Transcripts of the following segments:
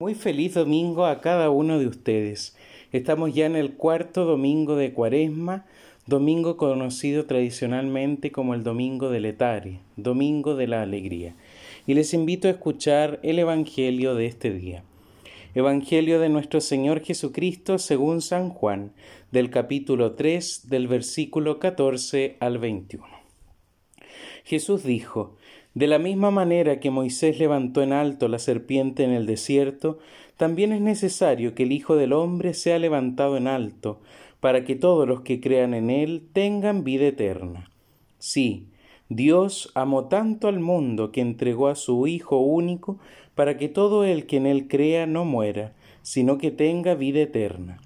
Muy feliz domingo a cada uno de ustedes. Estamos ya en el cuarto domingo de Cuaresma, domingo conocido tradicionalmente como el domingo del Etare, domingo de la alegría. Y les invito a escuchar el Evangelio de este día. Evangelio de nuestro Señor Jesucristo según San Juan, del capítulo 3, del versículo 14 al 21. Jesús dijo, de la misma manera que Moisés levantó en alto la serpiente en el desierto, también es necesario que el Hijo del Hombre sea levantado en alto, para que todos los que crean en él tengan vida eterna. Sí, Dios amó tanto al mundo que entregó a su Hijo único, para que todo el que en él crea no muera, sino que tenga vida eterna.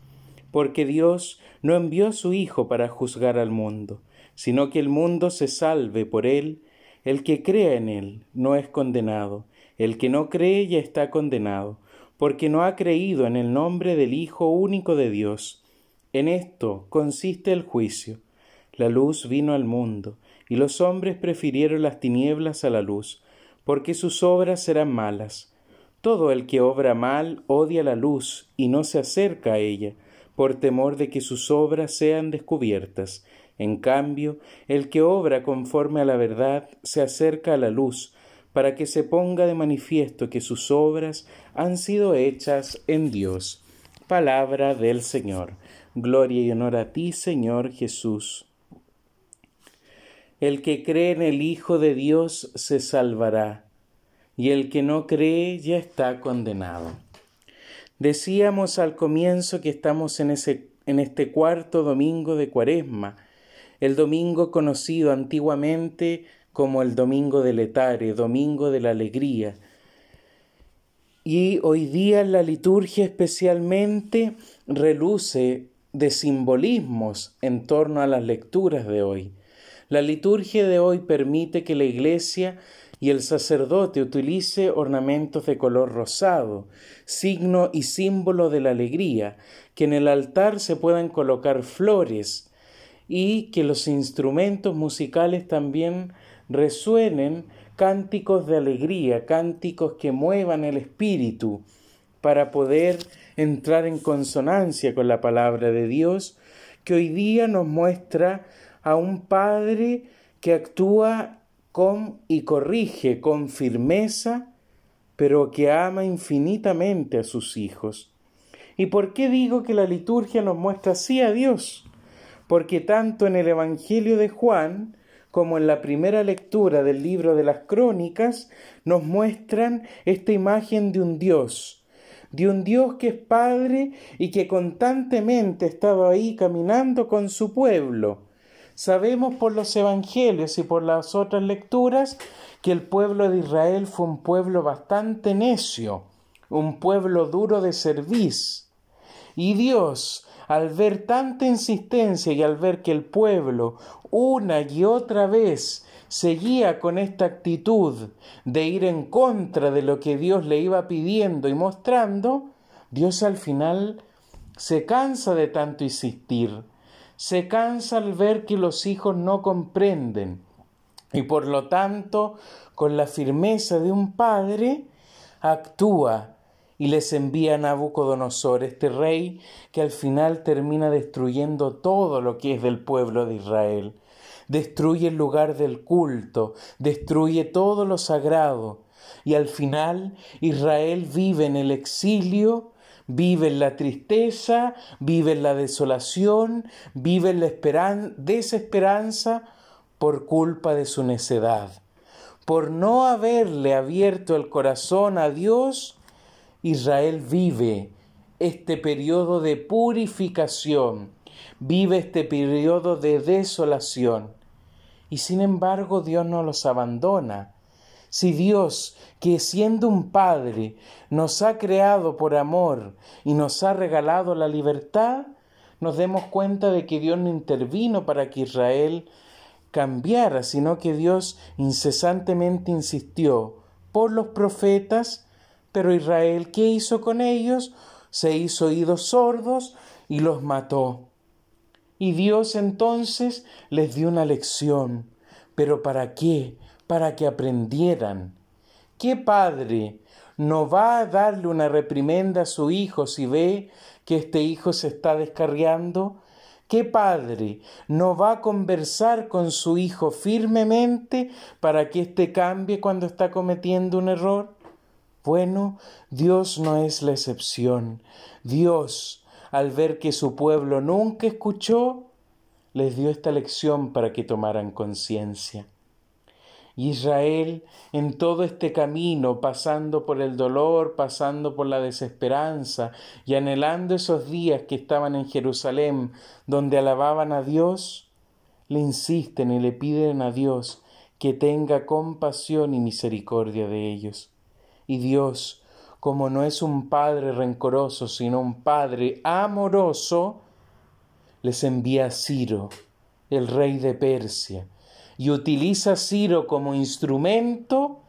Porque Dios no envió a su Hijo para juzgar al mundo, sino que el mundo se salve por él, el que crea en él no es condenado, el que no cree ya está condenado, porque no ha creído en el nombre del Hijo único de Dios. En esto consiste el juicio. La luz vino al mundo, y los hombres prefirieron las tinieblas a la luz, porque sus obras serán malas. Todo el que obra mal odia la luz y no se acerca a ella, por temor de que sus obras sean descubiertas. En cambio, el que obra conforme a la verdad se acerca a la luz, para que se ponga de manifiesto que sus obras han sido hechas en Dios. Palabra del Señor. Gloria y honor a ti, Señor Jesús. El que cree en el Hijo de Dios se salvará, y el que no cree ya está condenado. Decíamos al comienzo que estamos en, ese, en este cuarto domingo de Cuaresma, el domingo conocido antiguamente como el domingo del etare, domingo de la alegría. Y hoy día la liturgia especialmente reluce de simbolismos en torno a las lecturas de hoy. La liturgia de hoy permite que la iglesia y el sacerdote utilice ornamentos de color rosado, signo y símbolo de la alegría, que en el altar se puedan colocar flores, y que los instrumentos musicales también resuenen cánticos de alegría, cánticos que muevan el espíritu para poder entrar en consonancia con la palabra de Dios, que hoy día nos muestra a un Padre que actúa con y corrige con firmeza, pero que ama infinitamente a sus hijos. ¿Y por qué digo que la liturgia nos muestra así a Dios? Porque tanto en el Evangelio de Juan como en la primera lectura del libro de las crónicas nos muestran esta imagen de un Dios, de un Dios que es Padre y que constantemente ha estado ahí caminando con su pueblo. Sabemos por los Evangelios y por las otras lecturas que el pueblo de Israel fue un pueblo bastante necio, un pueblo duro de cerviz. Y Dios, al ver tanta insistencia y al ver que el pueblo una y otra vez seguía con esta actitud de ir en contra de lo que Dios le iba pidiendo y mostrando, Dios al final se cansa de tanto insistir, se cansa al ver que los hijos no comprenden. Y por lo tanto, con la firmeza de un padre, actúa y les envía a Nabucodonosor, este rey que al final termina destruyendo todo lo que es del pueblo de Israel. Destruye el lugar del culto, destruye todo lo sagrado, y al final Israel vive en el exilio, vive en la tristeza, vive en la desolación, vive en la desesperanza por culpa de su necedad, por no haberle abierto el corazón a Dios Israel vive este periodo de purificación, vive este periodo de desolación. Y sin embargo Dios no los abandona. Si Dios, que siendo un Padre, nos ha creado por amor y nos ha regalado la libertad, nos demos cuenta de que Dios no intervino para que Israel cambiara, sino que Dios incesantemente insistió por los profetas pero Israel, ¿qué hizo con ellos? Se hizo oídos sordos y los mató. Y Dios entonces les dio una lección. ¿Pero para qué? Para que aprendieran. ¿Qué padre no va a darle una reprimenda a su hijo si ve que este hijo se está descarriando? ¿Qué padre no va a conversar con su hijo firmemente para que éste cambie cuando está cometiendo un error? Bueno, Dios no es la excepción. Dios, al ver que su pueblo nunca escuchó, les dio esta lección para que tomaran conciencia. Israel en todo este camino, pasando por el dolor, pasando por la desesperanza y anhelando esos días que estaban en Jerusalén, donde alababan a Dios, le insisten y le piden a Dios que tenga compasión y misericordia de ellos. Y Dios, como no es un Padre rencoroso, sino un Padre amoroso, les envía a Ciro, el rey de Persia, y utiliza a Ciro como instrumento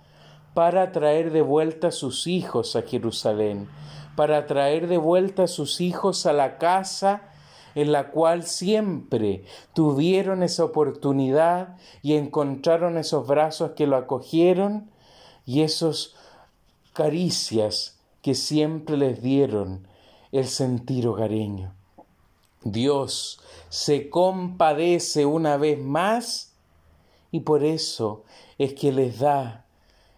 para traer de vuelta a sus hijos a Jerusalén, para traer de vuelta a sus hijos a la casa en la cual siempre tuvieron esa oportunidad y encontraron esos brazos que lo acogieron y esos caricias que siempre les dieron el sentir hogareño. Dios se compadece una vez más y por eso es que les da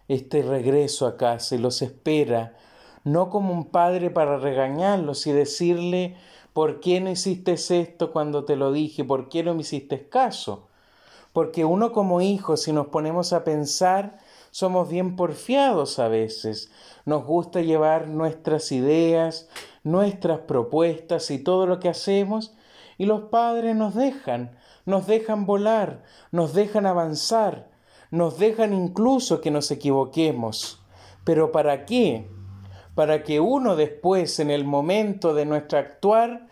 este regreso a casa y los espera, no como un padre para regañarlos y decirle, ¿por qué no hiciste esto cuando te lo dije? ¿Por qué no me hiciste caso? Porque uno como hijo, si nos ponemos a pensar, somos bien porfiados a veces. Nos gusta llevar nuestras ideas, nuestras propuestas y todo lo que hacemos, y los padres nos dejan, nos dejan volar, nos dejan avanzar, nos dejan incluso que nos equivoquemos. Pero ¿para qué? Para que uno después, en el momento de nuestro actuar,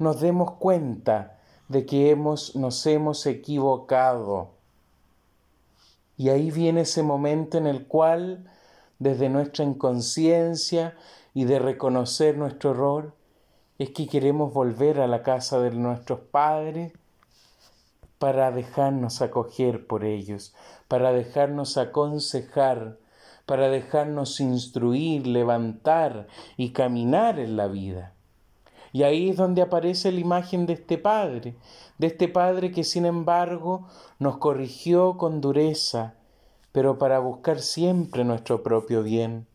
nos demos cuenta de que hemos, nos hemos equivocado. Y ahí viene ese momento en el cual, desde nuestra inconsciencia y de reconocer nuestro error, es que queremos volver a la casa de nuestros padres para dejarnos acoger por ellos, para dejarnos aconsejar, para dejarnos instruir, levantar y caminar en la vida. Y ahí es donde aparece la imagen de este Padre, de este Padre que sin embargo nos corrigió con dureza, pero para buscar siempre nuestro propio bien.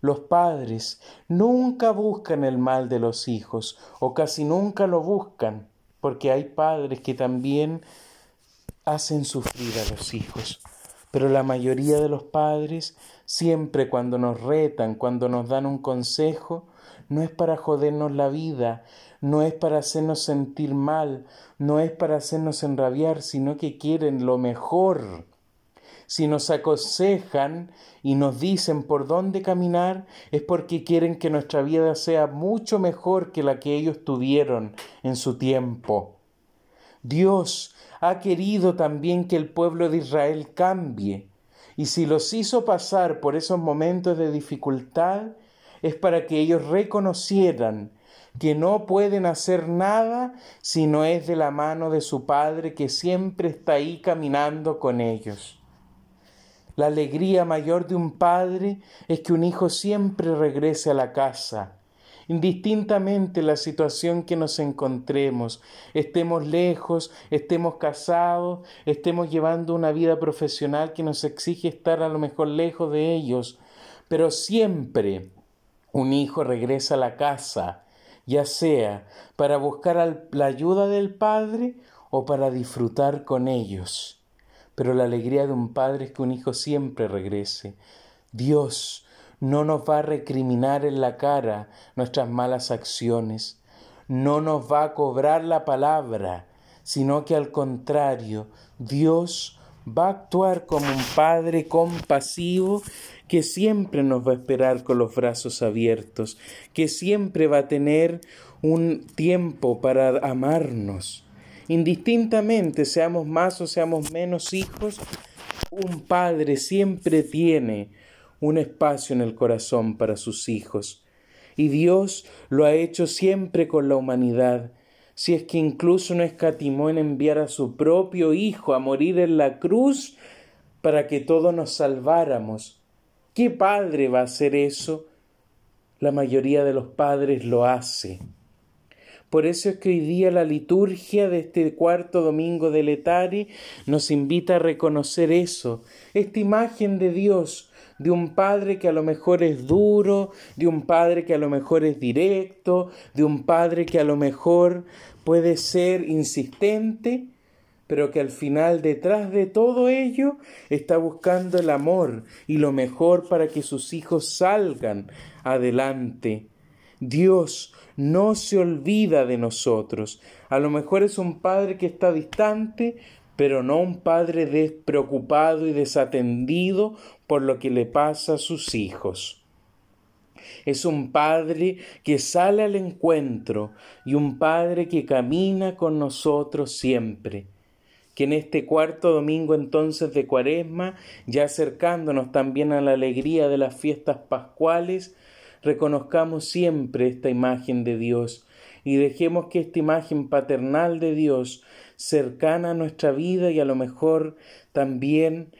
Los padres nunca buscan el mal de los hijos, o casi nunca lo buscan, porque hay padres que también hacen sufrir a los hijos. Pero la mayoría de los padres, siempre cuando nos retan, cuando nos dan un consejo, no es para jodernos la vida, no es para hacernos sentir mal, no es para hacernos enrabiar, sino que quieren lo mejor. Si nos aconsejan y nos dicen por dónde caminar, es porque quieren que nuestra vida sea mucho mejor que la que ellos tuvieron en su tiempo. Dios ha querido también que el pueblo de Israel cambie, y si los hizo pasar por esos momentos de dificultad, es para que ellos reconocieran que no pueden hacer nada si no es de la mano de su Padre que siempre está ahí caminando con ellos. La alegría mayor de un padre es que un hijo siempre regrese a la casa, indistintamente la situación que nos encontremos, estemos lejos, estemos casados, estemos llevando una vida profesional que nos exige estar a lo mejor lejos de ellos, pero siempre un hijo regresa a la casa, ya sea para buscar la ayuda del padre o para disfrutar con ellos pero la alegría de un padre es que un hijo siempre regrese. Dios no nos va a recriminar en la cara nuestras malas acciones, no nos va a cobrar la palabra, sino que al contrario, Dios va a actuar como un Padre compasivo que siempre nos va a esperar con los brazos abiertos, que siempre va a tener un tiempo para amarnos, Indistintamente seamos más o seamos menos hijos, un padre siempre tiene un espacio en el corazón para sus hijos. Y Dios lo ha hecho siempre con la humanidad, si es que incluso no escatimó en enviar a su propio Hijo a morir en la cruz para que todos nos salváramos. ¿Qué padre va a hacer eso? La mayoría de los padres lo hace. Por eso es que hoy día la liturgia de este cuarto domingo de Letari nos invita a reconocer eso, esta imagen de Dios, de un padre que a lo mejor es duro, de un padre que a lo mejor es directo, de un padre que a lo mejor puede ser insistente, pero que al final detrás de todo ello está buscando el amor y lo mejor para que sus hijos salgan adelante. Dios no se olvida de nosotros. A lo mejor es un padre que está distante, pero no un padre despreocupado y desatendido por lo que le pasa a sus hijos. Es un Padre que sale al encuentro y un Padre que camina con nosotros siempre. Que en este cuarto domingo entonces de Cuaresma, ya acercándonos también a la alegría de las fiestas pascuales, reconozcamos siempre esta imagen de Dios y dejemos que esta imagen paternal de Dios, cercana a nuestra vida y a lo mejor también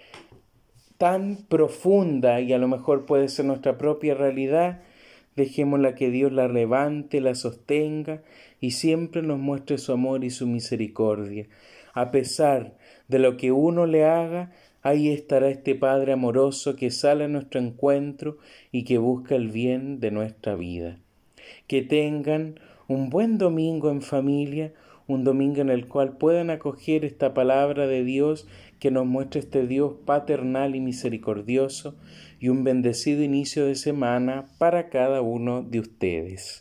tan profunda y a lo mejor puede ser nuestra propia realidad, dejémosla que Dios la levante, la sostenga y siempre nos muestre su amor y su misericordia. A pesar de lo que uno le haga, Ahí estará este Padre amoroso que sale a nuestro encuentro y que busca el bien de nuestra vida. Que tengan un buen domingo en familia, un domingo en el cual puedan acoger esta palabra de Dios que nos muestra este Dios paternal y misericordioso y un bendecido inicio de semana para cada uno de ustedes.